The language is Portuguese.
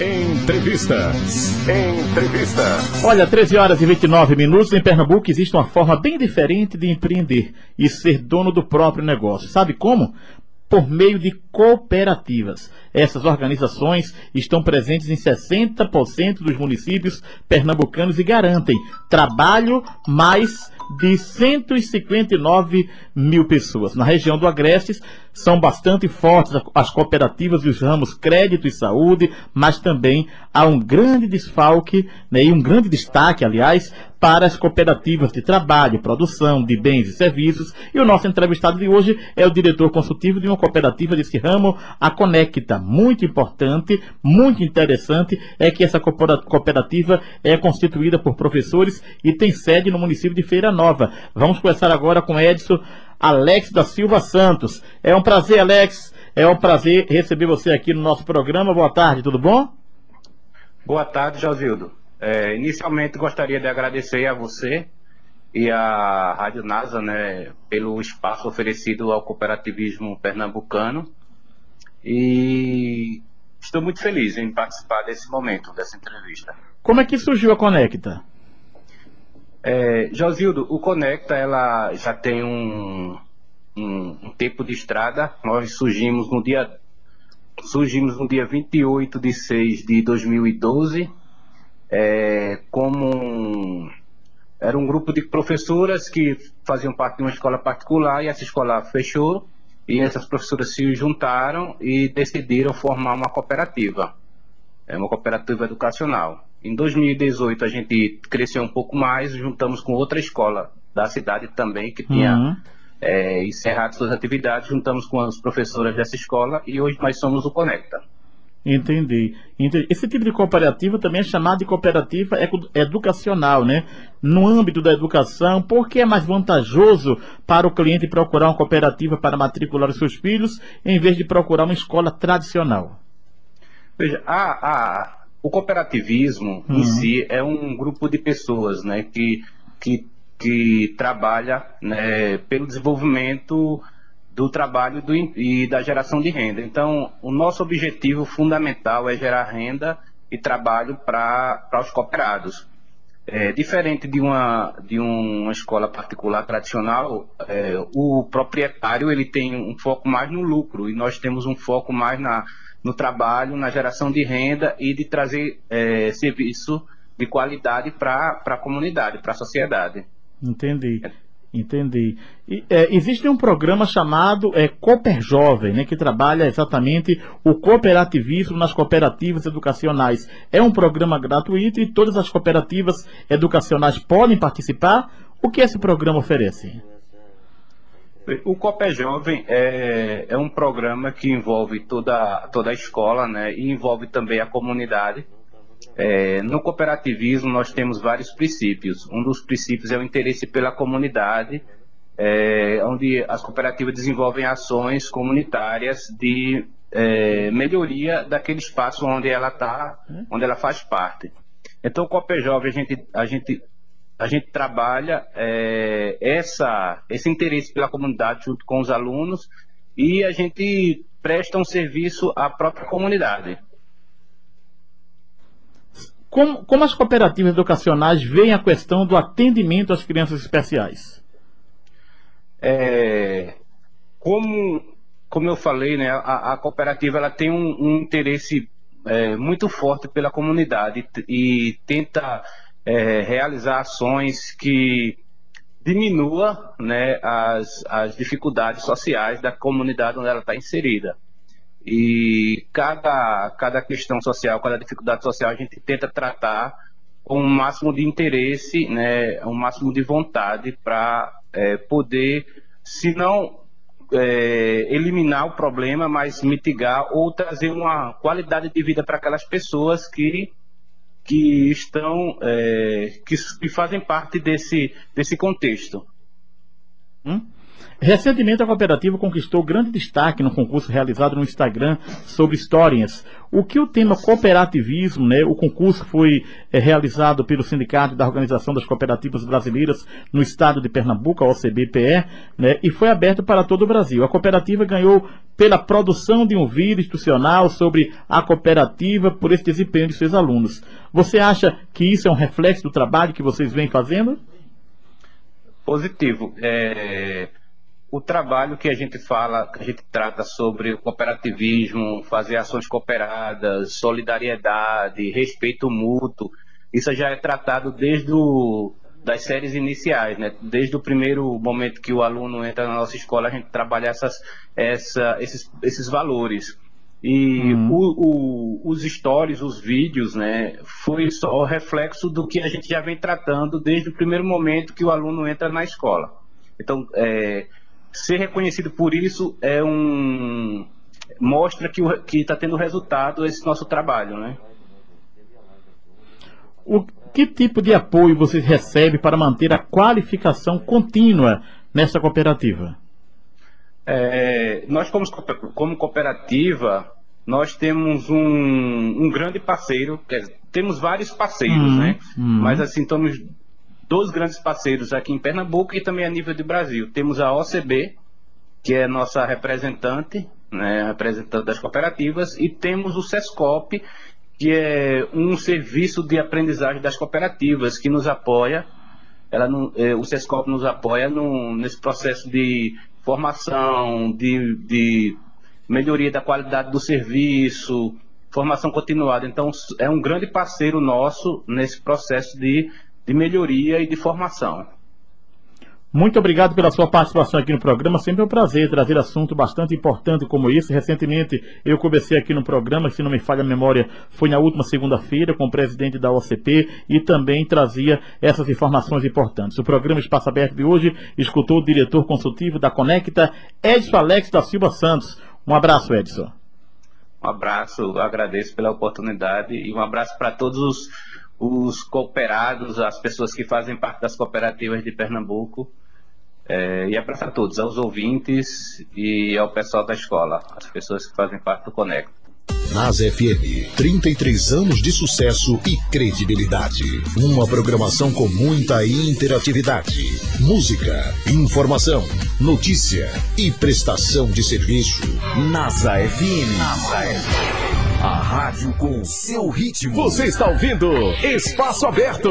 Entrevistas. Entrevistas. Olha, 13 horas e 29 minutos. Em Pernambuco existe uma forma bem diferente de empreender e ser dono do próprio negócio. Sabe como? Por meio de cooperativas. Essas organizações estão presentes em 60% dos municípios pernambucanos e garantem trabalho mais de 159 mil pessoas. Na região do Agrestes, são bastante fortes as cooperativas e os ramos crédito e saúde, mas também há um grande desfalque né, e um grande destaque, aliás, para as cooperativas de trabalho, produção de bens e serviços. E o nosso entrevistado de hoje é o diretor consultivo de uma cooperativa desse ramo, a Conecta. Muito importante, muito interessante é que essa cooperativa é constituída por professores e tem sede no município de Feira Nova. Vamos conversar agora com Edson Alex da Silva Santos. É um prazer, Alex. É um prazer receber você aqui no nosso programa. Boa tarde, tudo bom? Boa tarde, Josildo. É, inicialmente gostaria de agradecer a você e à Rádio NASA né, pelo espaço oferecido ao cooperativismo pernambucano. E estou muito feliz em participar desse momento, dessa entrevista. Como é que surgiu a Conecta? É, Josildo, o Conecta ela já tem um, um, um, tempo de estrada. Nós surgimos no dia surgimos no dia 28 de 6 de 2012 é, como um, era um grupo de professoras que faziam parte de uma escola particular e essa escola fechou e essas professoras se juntaram e decidiram formar uma cooperativa, é uma cooperativa educacional. Em 2018 a gente cresceu um pouco mais, juntamos com outra escola da cidade também que tinha uhum. é, encerrado suas atividades, juntamos com as professoras dessa escola e hoje nós somos o Conecta. Entendi. Entendi. Esse tipo de cooperativa também é chamado de cooperativa educacional, né? No âmbito da educação, por que é mais vantajoso para o cliente procurar uma cooperativa para matricular os seus filhos em vez de procurar uma escola tradicional? Veja, a, a, o cooperativismo uhum. em si é um grupo de pessoas né, que, que, que trabalha né, pelo desenvolvimento do trabalho do, e da geração de renda. Então, o nosso objetivo fundamental é gerar renda e trabalho para os cooperados. É, diferente de uma, de uma escola particular tradicional, é, o proprietário ele tem um foco mais no lucro e nós temos um foco mais na, no trabalho, na geração de renda e de trazer é, serviço de qualidade para a comunidade, para a sociedade. Entendi. Entendi. E, é, existe um programa chamado é, Cooper Jovem, né, que trabalha exatamente o cooperativismo nas cooperativas educacionais. É um programa gratuito e todas as cooperativas educacionais podem participar. O que esse programa oferece? O Cooper Jovem é, é um programa que envolve toda, toda a escola né, e envolve também a comunidade. É, no cooperativismo, nós temos vários princípios. Um dos princípios é o interesse pela comunidade, é, onde as cooperativas desenvolvem ações comunitárias de é, melhoria daquele espaço onde ela está, onde ela faz parte. Então, o Cooper Jovem, a gente, a gente a gente trabalha é, essa, esse interesse pela comunidade junto com os alunos e a gente presta um serviço à própria comunidade. Como, como as cooperativas educacionais veem a questão do atendimento às crianças especiais? É, como, como eu falei, né, a, a cooperativa ela tem um, um interesse é, muito forte pela comunidade e tenta é, realizar ações que diminua né, as, as dificuldades sociais da comunidade onde ela está inserida. E cada, cada questão social, cada dificuldade social, a gente tenta tratar com o máximo de interesse, né, o máximo de vontade para é, poder, se não é, eliminar o problema, mas mitigar ou trazer uma qualidade de vida para aquelas pessoas que que estão é, que, que, fazem parte desse, desse contexto. Hum? Recentemente, a cooperativa conquistou grande destaque no concurso realizado no Instagram sobre histórias. O que o tema cooperativismo, né, o concurso foi é, realizado pelo Sindicato da Organização das Cooperativas Brasileiras no estado de Pernambuco, a OCBPE, né, e foi aberto para todo o Brasil. A cooperativa ganhou pela produção de um vídeo institucional sobre a cooperativa por esse desempenho de seus alunos. Você acha que isso é um reflexo do trabalho que vocês vêm fazendo? Positivo. É o trabalho que a gente fala, que a gente trata sobre o cooperativismo, fazer ações cooperadas, solidariedade, respeito mútuo, isso já é tratado desde o, das séries iniciais, né? Desde o primeiro momento que o aluno entra na nossa escola, a gente trabalha essas, essa, esses, esses valores. E uhum. o, o, os stories, os vídeos, né, foi só o reflexo do que a gente já vem tratando desde o primeiro momento que o aluno entra na escola. Então, é, ser reconhecido por isso é um mostra que está tendo resultado esse nosso trabalho, né? O que tipo de apoio você recebe para manter a qualificação contínua nessa cooperativa? É, nós como, como cooperativa nós temos um, um grande parceiro, dizer, temos vários parceiros, uhum, né? Uhum. Mas assim estamos dois grandes parceiros aqui em Pernambuco e também a nível de Brasil. Temos a OCB, que é nossa representante, né, representante das cooperativas, e temos o SESCOP, que é um serviço de aprendizagem das cooperativas, que nos apoia, ela, é, o SESCOP nos apoia no, nesse processo de formação, de, de melhoria da qualidade do serviço, formação continuada. Então, é um grande parceiro nosso nesse processo de de melhoria e de formação. Muito obrigado pela sua participação aqui no programa. Sempre é um prazer trazer assunto bastante importante como esse. Recentemente eu comecei aqui no programa, se não me falha a memória, foi na última segunda-feira com o presidente da OCP e também trazia essas informações importantes. O programa Espaço Aberto de hoje escutou o diretor consultivo da Conecta, Edson Alex da Silva Santos. Um abraço, Edson. Um abraço, agradeço pela oportunidade e um abraço para todos os os cooperados, as pessoas que fazem parte das cooperativas de Pernambuco. É, e abraço a todos, aos ouvintes e ao pessoal da escola, as pessoas que fazem parte do Conecta. Nas FM, 33 anos de sucesso e credibilidade. Uma programação com muita interatividade. Música, informação, notícia e prestação de serviço. NASA FM. NASA FM. A rádio com seu ritmo. Você está ouvindo Espaço Aberto.